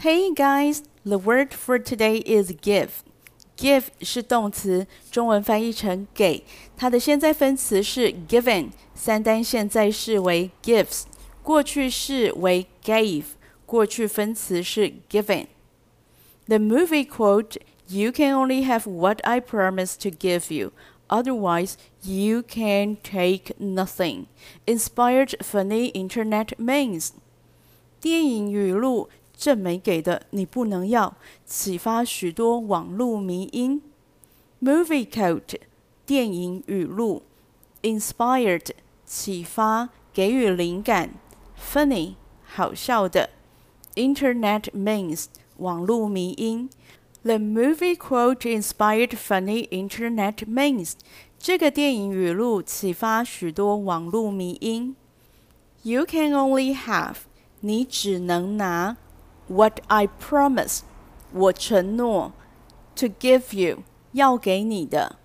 Hey guys, the word for today is give. Give 是动词，中文翻译成给，它的现在分词是 given，三单现在式为 gives，过去式为 gave，过去分词是 given。The movie quote, "You can only have what I promise to give you." Otherwise, you can take nothing. Inspired funny internet memes. 电影语录 正美给的你不能要，启发许多网络迷因。Movie quote 电影语录，inspired 启发，给予灵感，funny 好笑的，internet memes 网络迷因。The movie quote inspired funny internet memes。这个电影语录启发许多网络迷因。You can only have 你只能拿。 what I promise，我承诺，to give you，要给你的。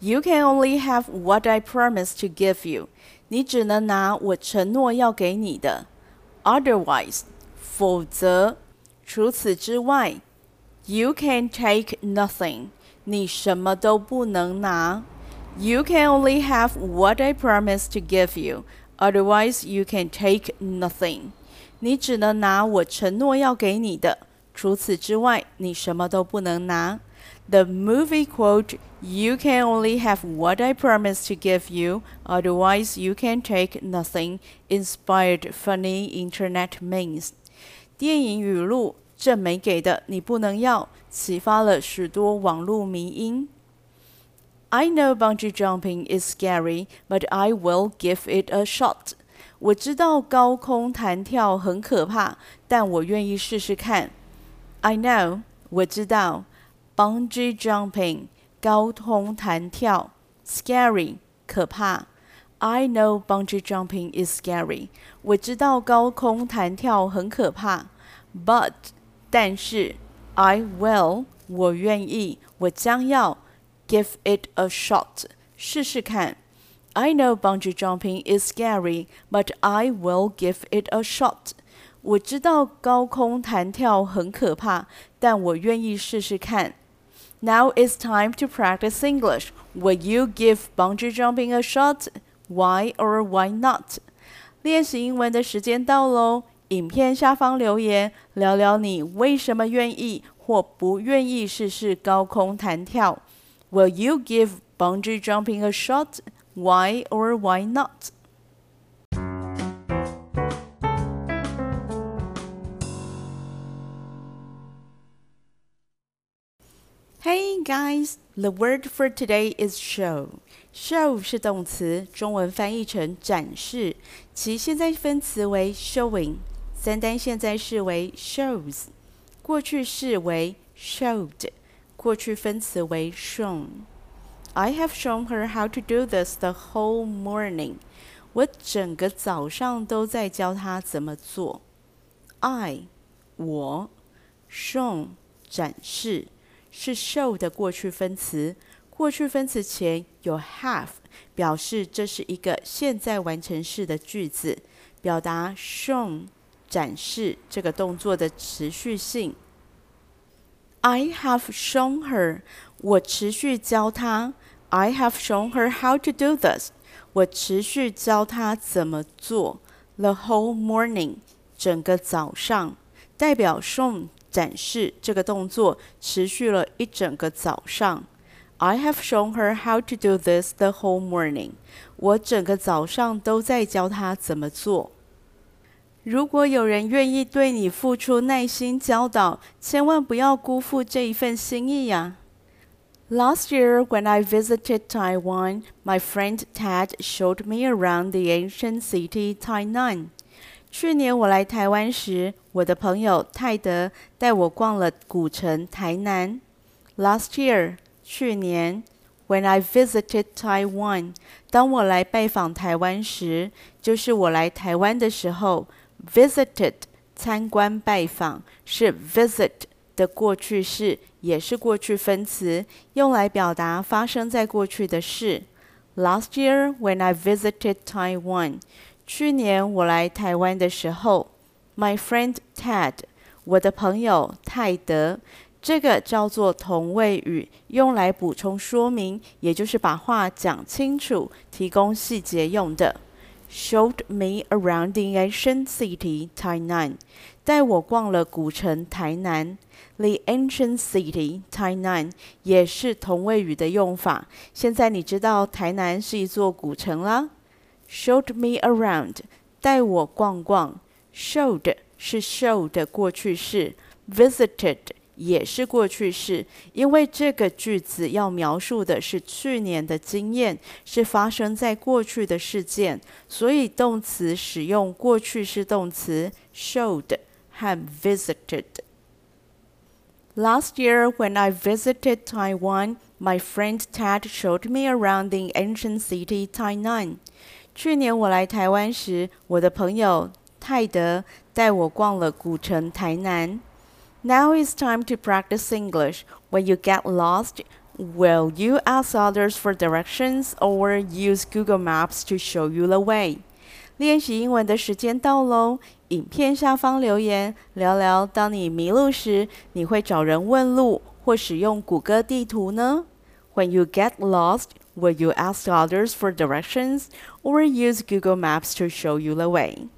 You can only have what I promise to give you。你只能拿我承诺要给你的。Otherwise，否则，除此之外，You can take nothing。你什么都不能拿。You can only have what I promise to give you. Otherwise, you can take nothing. 你只能拿我承诺要给你的，除此之外，你什么都不能拿。The movie quote, "You can only have what I promise to give you, otherwise you can take nothing." Inspired funny internet memes. 电影语录，正美给的你不能要，启发了许多网络迷因。I know bungee jumping is scary, but I will give it a shot. 我知道高空弹跳很可怕，但我愿意试试看。I know，我知道，bungee jumping，高空弹跳，scary，可怕。I know bungee jumping is scary。我知道高空弹跳很可怕，but，但是，I will，我愿意，我将要，give it a shot，试试看。I know bungee jumping is scary, but I will give it a shot. 我知道高空弹跳很可怕，但我愿意试试看。Now it's time to practice English. Will you give bungee jumping a shot? Why or why not? 练习英文的时间到喽！影片下方留言，聊聊你为什么愿意或不愿意试试高空弹跳。Will you give bungee jumping a shot? Why or why not? Hey guys, the word for today is show. Show 是动词，中文翻译成展示，其现在分词为 showing，三单现在式为 shows，过去式为 showed，过去分词为 shown。 I have shown her how to do this the whole morning. 我整个早上都在教她怎么做。I 我 shown 展示是 show 的过去分词，过去分词前有 have，表示这是一个现在完成式的句子，表达 shown 展示这个动作的持续性。I have shown her，我持续教她。I have shown her how to do this。我持续教她怎么做。The whole morning，整个早上，代表 shown 展示这个动作持续了一整个早上。I have shown her how to do this the whole morning。我整个早上都在教她怎么做。 如果有人愿意对你付出耐心教导，千万不要辜负这一份心意呀。Last year, when I visited Taiwan, my friend Ted showed me around the ancient city Tainan. 去年我来台湾时，我的朋友泰德带我逛了古城台南。Last year，去年，when I visited Taiwan，当我来拜访台湾时，就是我来台湾的时候。Visited，参观拜访，是 visit 的过去式。也是过去分词，用来表达发生在过去的事。Last year when I visited Taiwan，去年我来台湾的时候，My friend Ted，我的朋友泰德。这个叫做同位语，用来补充说明，也就是把话讲清楚，提供细节用的。Showed me around the ancient city Tainan，带我逛了古城台南。The ancient city Tainan 也是同位语的用法。现在你知道台南是一座古城啦。Showed me around，带我逛逛。Showed 是 show 的过去式，visited。也是过去式，因为这个句子要描述的是去年的经验，是发生在过去的事件，所以动词使用过去式动词 showed 和 visited。Last year, when I visited Taiwan, my friend Ted showed me around the ancient city Tainan. 去年我来台湾时，我的朋友泰德带我逛了古城台南。now it's time to practice English. When you get lost, will you ask others for directions or use Google Maps to show you the way? 练习英文的时间到喽！影片下方留言聊聊，当你迷路时，你会找人问路或使用谷歌地图呢？When you get lost, will you ask others for directions or use Google Maps to show you the way?